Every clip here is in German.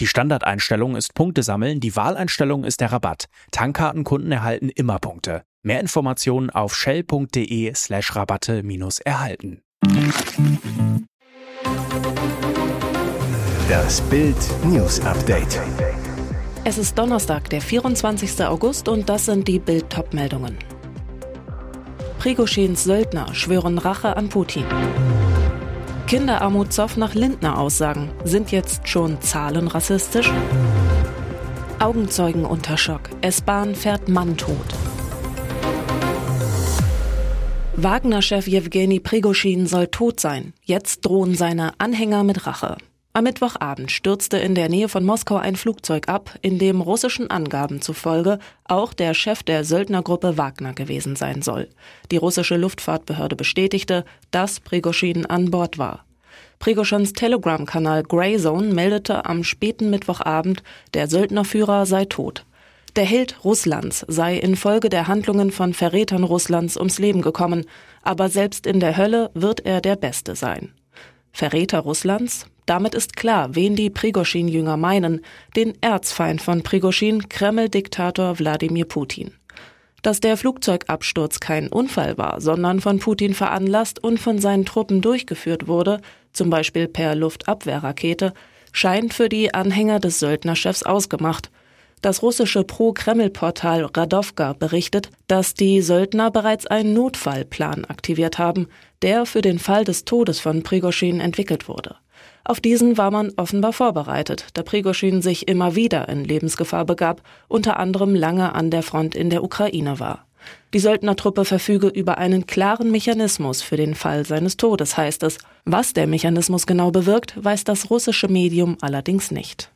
Die Standardeinstellung ist Punkte sammeln, die Wahleinstellung ist der Rabatt. Tankkartenkunden erhalten immer Punkte. Mehr Informationen auf shell.de slash Rabatte minus erhalten. Das Bild News Update. Es ist Donnerstag, der 24. August und das sind die Bild top meldungen Prigoschins Söldner schwören Rache an Putin. Kinderarmut Zoff nach Lindner Aussagen. Sind jetzt schon Zahlen rassistisch? Augenzeugen unter Schock. S-Bahn fährt Mann tot. Wagner-Chef Jewgeni Prigoschin soll tot sein. Jetzt drohen seine Anhänger mit Rache. Am Mittwochabend stürzte in der Nähe von Moskau ein Flugzeug ab, in dem russischen Angaben zufolge auch der Chef der Söldnergruppe Wagner gewesen sein soll. Die russische Luftfahrtbehörde bestätigte, dass Prigoschin an Bord war. Prigoschins Telegram-Kanal Greyzone meldete am späten Mittwochabend, der Söldnerführer sei tot. Der Held Russlands sei infolge der Handlungen von Verrätern Russlands ums Leben gekommen, aber selbst in der Hölle wird er der Beste sein. Verräter Russlands? Damit ist klar, wen die Prigoschin-Jünger meinen, den Erzfeind von Prigoschin, Kreml-Diktator Wladimir Putin. Dass der Flugzeugabsturz kein Unfall war, sondern von Putin veranlasst und von seinen Truppen durchgeführt wurde, zum Beispiel per Luftabwehrrakete, scheint für die Anhänger des Söldnerchefs ausgemacht. Das russische Pro-Kreml-Portal Radovka berichtet, dass die Söldner bereits einen Notfallplan aktiviert haben, der für den Fall des Todes von Prigoschin entwickelt wurde. Auf diesen war man offenbar vorbereitet, da Prigoschin sich immer wieder in Lebensgefahr begab, unter anderem lange an der Front in der Ukraine war. Die Söldnertruppe verfüge über einen klaren Mechanismus für den Fall seines Todes, heißt es. Was der Mechanismus genau bewirkt, weiß das russische Medium allerdings nicht.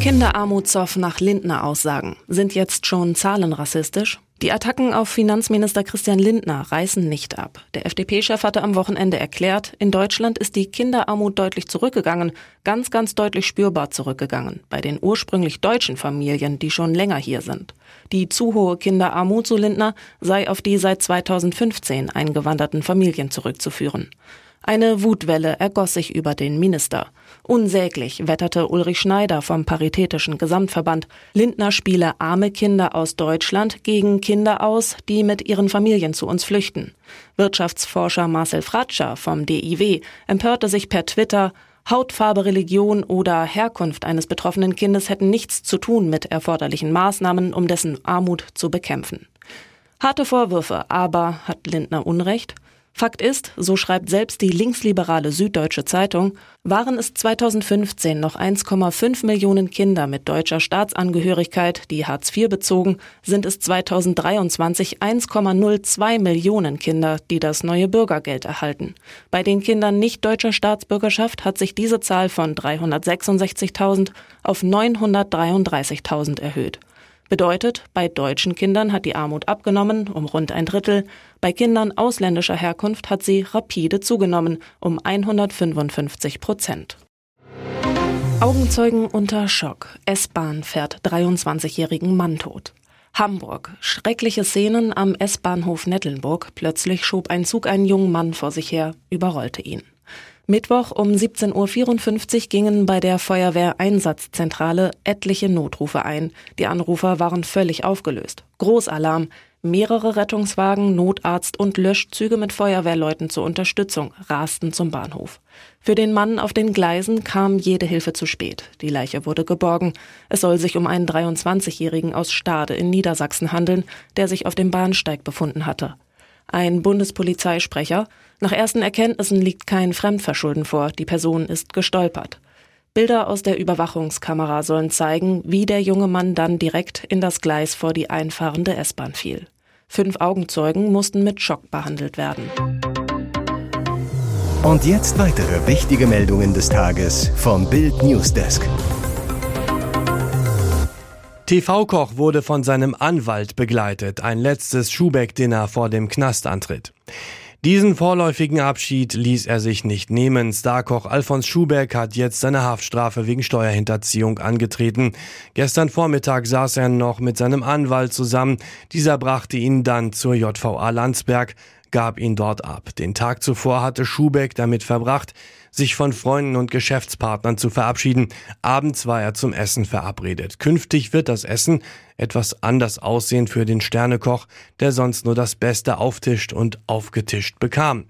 Kinderarmutszoff nach Lindner Aussagen. Sind jetzt schon Zahlen rassistisch? Die Attacken auf Finanzminister Christian Lindner reißen nicht ab. Der FDP-Chef hatte am Wochenende erklärt, in Deutschland ist die Kinderarmut deutlich zurückgegangen, ganz, ganz deutlich spürbar zurückgegangen, bei den ursprünglich deutschen Familien, die schon länger hier sind. Die zu hohe Kinderarmut, so Lindner, sei auf die seit 2015 eingewanderten Familien zurückzuführen. Eine Wutwelle ergoss sich über den Minister. Unsäglich wetterte Ulrich Schneider vom Paritätischen Gesamtverband. Lindner spiele arme Kinder aus Deutschland gegen Kinder aus, die mit ihren Familien zu uns flüchten. Wirtschaftsforscher Marcel Fratscher vom DIW empörte sich per Twitter, Hautfarbe, Religion oder Herkunft eines betroffenen Kindes hätten nichts zu tun mit erforderlichen Maßnahmen, um dessen Armut zu bekämpfen. Harte Vorwürfe, aber hat Lindner Unrecht? Fakt ist, so schreibt selbst die linksliberale Süddeutsche Zeitung, waren es 2015 noch 1,5 Millionen Kinder mit deutscher Staatsangehörigkeit, die Hartz IV bezogen, sind es 2023 1,02 Millionen Kinder, die das neue Bürgergeld erhalten. Bei den Kindern nicht deutscher Staatsbürgerschaft hat sich diese Zahl von 366.000 auf 933.000 erhöht. Bedeutet, bei deutschen Kindern hat die Armut abgenommen um rund ein Drittel, bei Kindern ausländischer Herkunft hat sie rapide zugenommen um 155 Prozent. Augenzeugen unter Schock. S-Bahn fährt 23-jährigen Mann tot. Hamburg. Schreckliche Szenen am S-Bahnhof Nettelnburg. Plötzlich schob ein Zug einen jungen Mann vor sich her, überrollte ihn. Mittwoch um 17.54 Uhr gingen bei der Feuerwehreinsatzzentrale etliche Notrufe ein. Die Anrufer waren völlig aufgelöst. Großalarm. Mehrere Rettungswagen, Notarzt und Löschzüge mit Feuerwehrleuten zur Unterstützung rasten zum Bahnhof. Für den Mann auf den Gleisen kam jede Hilfe zu spät. Die Leiche wurde geborgen. Es soll sich um einen 23-Jährigen aus Stade in Niedersachsen handeln, der sich auf dem Bahnsteig befunden hatte. Ein Bundespolizeisprecher. Nach ersten Erkenntnissen liegt kein Fremdverschulden vor. Die Person ist gestolpert. Bilder aus der Überwachungskamera sollen zeigen, wie der junge Mann dann direkt in das Gleis vor die einfahrende S-Bahn fiel. Fünf Augenzeugen mussten mit Schock behandelt werden. Und jetzt weitere wichtige Meldungen des Tages vom Bild Newsdesk. TV-Koch wurde von seinem Anwalt begleitet. Ein letztes Schubeck-Dinner vor dem Knastantritt. Diesen vorläufigen Abschied ließ er sich nicht nehmen. Starkoch Alfons Schubeck hat jetzt seine Haftstrafe wegen Steuerhinterziehung angetreten. Gestern Vormittag saß er noch mit seinem Anwalt zusammen. Dieser brachte ihn dann zur JVA Landsberg gab ihn dort ab. Den Tag zuvor hatte Schubeck damit verbracht, sich von Freunden und Geschäftspartnern zu verabschieden. Abends war er zum Essen verabredet. Künftig wird das Essen etwas anders aussehen für den Sternekoch, der sonst nur das Beste auftischt und aufgetischt bekam.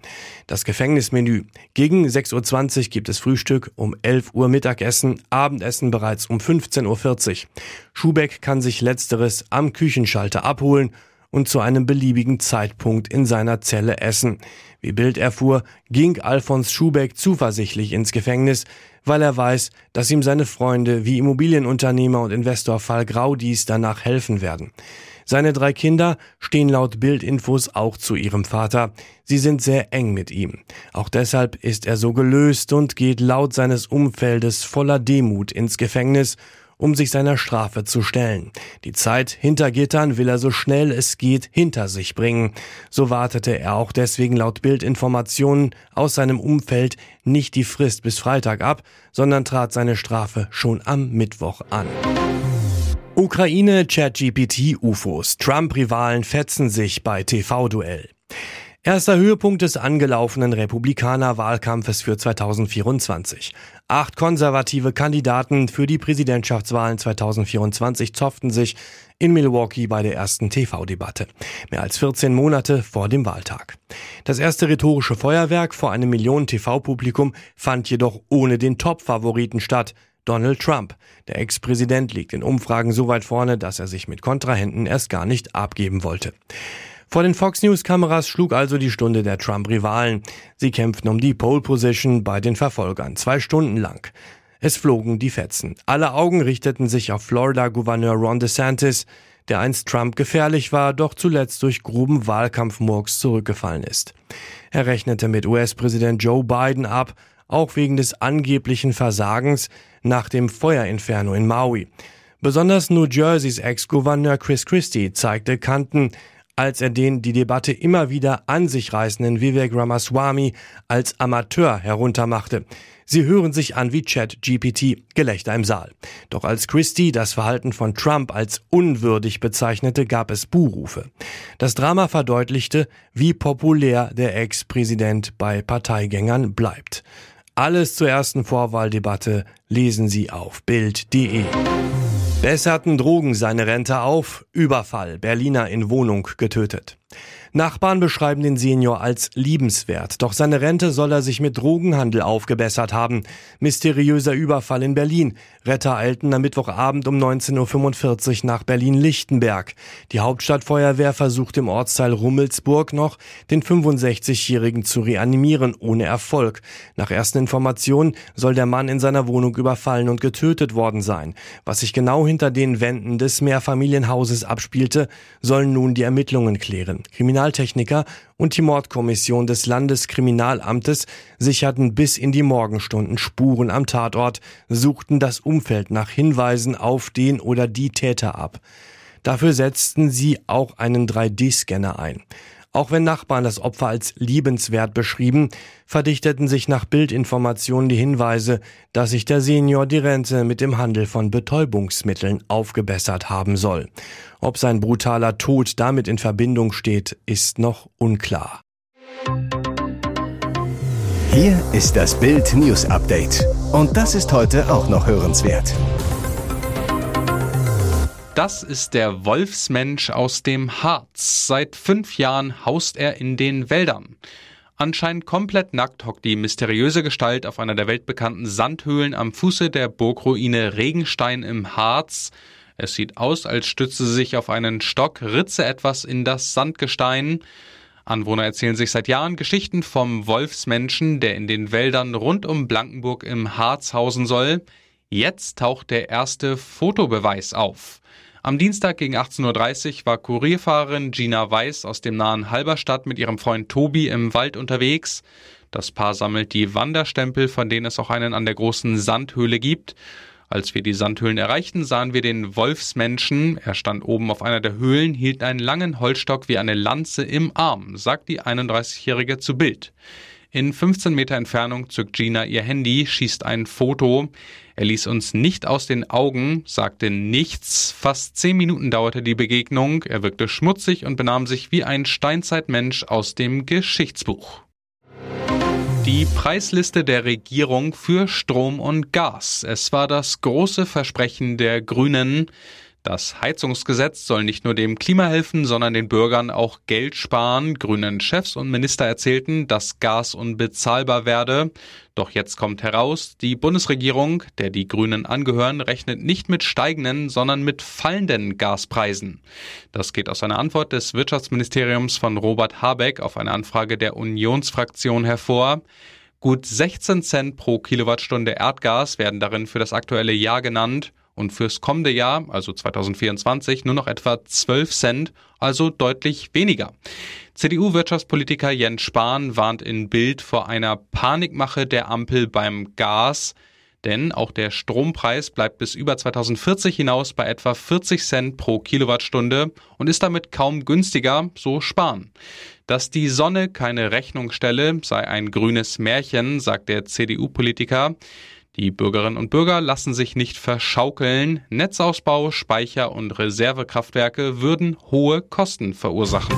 Das Gefängnismenü. Gegen 6.20 Uhr gibt es Frühstück, um 11 Uhr Mittagessen, Abendessen bereits um 15.40 Uhr. Schubeck kann sich letzteres am Küchenschalter abholen und zu einem beliebigen Zeitpunkt in seiner Zelle essen. Wie Bild erfuhr, ging Alfons Schubeck zuversichtlich ins Gefängnis, weil er weiß, dass ihm seine Freunde wie Immobilienunternehmer und Investor Fall Graudis danach helfen werden. Seine drei Kinder stehen laut Bildinfos auch zu ihrem Vater. Sie sind sehr eng mit ihm. Auch deshalb ist er so gelöst und geht laut seines Umfeldes voller Demut ins Gefängnis um sich seiner Strafe zu stellen. Die Zeit hinter Gittern will er so schnell es geht hinter sich bringen. So wartete er auch deswegen laut Bildinformationen aus seinem Umfeld nicht die Frist bis Freitag ab, sondern trat seine Strafe schon am Mittwoch an. Ukraine, ChatGPT, UFOs. Trump-Rivalen fetzen sich bei TV-Duell. Erster Höhepunkt des angelaufenen Republikaner-Wahlkampfes für 2024. Acht konservative Kandidaten für die Präsidentschaftswahlen 2024 zofften sich in Milwaukee bei der ersten TV-Debatte. Mehr als 14 Monate vor dem Wahltag. Das erste rhetorische Feuerwerk vor einem Millionen TV-Publikum fand jedoch ohne den Top-Favoriten statt. Donald Trump. Der Ex-Präsident liegt in Umfragen so weit vorne, dass er sich mit Kontrahenten erst gar nicht abgeben wollte. Vor den Fox News Kameras schlug also die Stunde der Trump-Rivalen. Sie kämpften um die Pole Position bei den Verfolgern, zwei Stunden lang. Es flogen die Fetzen. Alle Augen richteten sich auf Florida-Gouverneur Ron DeSantis, der einst Trump gefährlich war, doch zuletzt durch groben Wahlkampfmurks zurückgefallen ist. Er rechnete mit US-Präsident Joe Biden ab, auch wegen des angeblichen Versagens nach dem Feuerinferno in Maui. Besonders New Jerseys Ex-Gouverneur Chris Christie zeigte Kanten, als er den die Debatte immer wieder an sich reißenden Vivek Ramaswamy als Amateur heruntermachte. Sie hören sich an wie Chat GPT, Gelächter im Saal. Doch als Christie das Verhalten von Trump als unwürdig bezeichnete, gab es Buhrufe. Das Drama verdeutlichte, wie populär der Ex-Präsident bei Parteigängern bleibt. Alles zur ersten Vorwahldebatte lesen Sie auf Bild.de. Besserten Drogen seine Rente auf, Überfall, Berliner in Wohnung getötet. Nachbarn beschreiben den Senior als liebenswert, doch seine Rente soll er sich mit Drogenhandel aufgebessert haben. Mysteriöser Überfall in Berlin. Retter eilten am Mittwochabend um 19.45 Uhr nach Berlin-Lichtenberg. Die Hauptstadtfeuerwehr versucht im Ortsteil Rummelsburg noch, den 65-Jährigen zu reanimieren, ohne Erfolg. Nach ersten Informationen soll der Mann in seiner Wohnung überfallen und getötet worden sein. Was sich genau hinter den Wänden des Mehrfamilienhauses abspielte, sollen nun die Ermittlungen klären. Kriminal Kriminaltechniker und die Mordkommission des Landeskriminalamtes sicherten bis in die Morgenstunden Spuren am Tatort, suchten das Umfeld nach Hinweisen auf den oder die Täter ab. Dafür setzten sie auch einen 3D-Scanner ein. Auch wenn Nachbarn das Opfer als liebenswert beschrieben, verdichteten sich nach Bildinformationen die Hinweise, dass sich der Senior die Rente mit dem Handel von Betäubungsmitteln aufgebessert haben soll. Ob sein brutaler Tod damit in Verbindung steht, ist noch unklar. Hier ist das Bild News Update. Und das ist heute auch noch hörenswert. Das ist der Wolfsmensch aus dem Harz. Seit fünf Jahren haust er in den Wäldern. Anscheinend komplett nackt hockt die mysteriöse Gestalt auf einer der weltbekannten Sandhöhlen am Fuße der Burgruine Regenstein im Harz. Es sieht aus, als stütze sie sich auf einen Stock, ritze etwas in das Sandgestein. Anwohner erzählen sich seit Jahren Geschichten vom Wolfsmenschen, der in den Wäldern rund um Blankenburg im Harz hausen soll. Jetzt taucht der erste Fotobeweis auf. Am Dienstag gegen 18.30 Uhr war Kurierfahrerin Gina Weiß aus dem nahen Halberstadt mit ihrem Freund Tobi im Wald unterwegs. Das Paar sammelt die Wanderstempel, von denen es auch einen an der großen Sandhöhle gibt. Als wir die Sandhöhlen erreichten, sahen wir den Wolfsmenschen. Er stand oben auf einer der Höhlen, hielt einen langen Holzstock wie eine Lanze im Arm, sagt die 31-Jährige zu Bild. In 15 Meter Entfernung zückt Gina ihr Handy, schießt ein Foto. Er ließ uns nicht aus den Augen, sagte nichts. Fast zehn Minuten dauerte die Begegnung. Er wirkte schmutzig und benahm sich wie ein Steinzeitmensch aus dem Geschichtsbuch. Die Preisliste der Regierung für Strom und Gas. Es war das große Versprechen der Grünen. Das Heizungsgesetz soll nicht nur dem Klima helfen, sondern den Bürgern auch Geld sparen. Grünen Chefs und Minister erzählten, dass Gas unbezahlbar werde. Doch jetzt kommt heraus, die Bundesregierung, der die Grünen angehören, rechnet nicht mit steigenden, sondern mit fallenden Gaspreisen. Das geht aus einer Antwort des Wirtschaftsministeriums von Robert Habeck auf eine Anfrage der Unionsfraktion hervor. Gut 16 Cent pro Kilowattstunde Erdgas werden darin für das aktuelle Jahr genannt und fürs kommende Jahr, also 2024, nur noch etwa 12 Cent, also deutlich weniger. CDU-Wirtschaftspolitiker Jens Spahn warnt in Bild vor einer Panikmache der Ampel beim Gas. Denn auch der Strompreis bleibt bis über 2040 hinaus bei etwa 40 Cent pro Kilowattstunde und ist damit kaum günstiger, so Spahn. Dass die Sonne keine Rechnung stelle, sei ein grünes Märchen, sagt der CDU-Politiker. Die Bürgerinnen und Bürger lassen sich nicht verschaukeln. Netzausbau, Speicher und Reservekraftwerke würden hohe Kosten verursachen.